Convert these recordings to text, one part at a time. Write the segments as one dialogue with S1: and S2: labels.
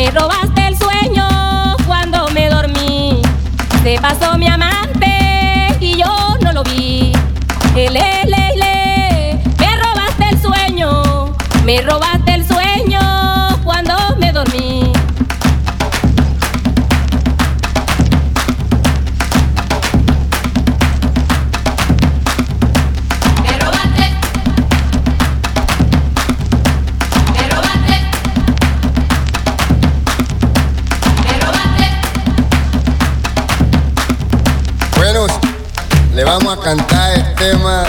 S1: Me robaste el sueño cuando me dormí. Se pasó mi amante y yo no lo vi. Ele, le, le. Me robaste el sueño. Me robaste
S2: tema.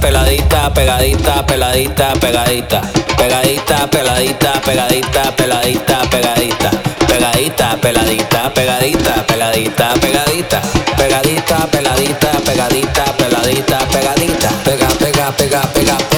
S3: peladita, pegadita, peladita, pegadita. Pegadita, peladita, pegadita, peladita, pegadita. Pegadita, peladita, pegadita, peladita, pegadita. Pegadita, peladita, pegadita, peladita, pegadita. Pega, pega, pega.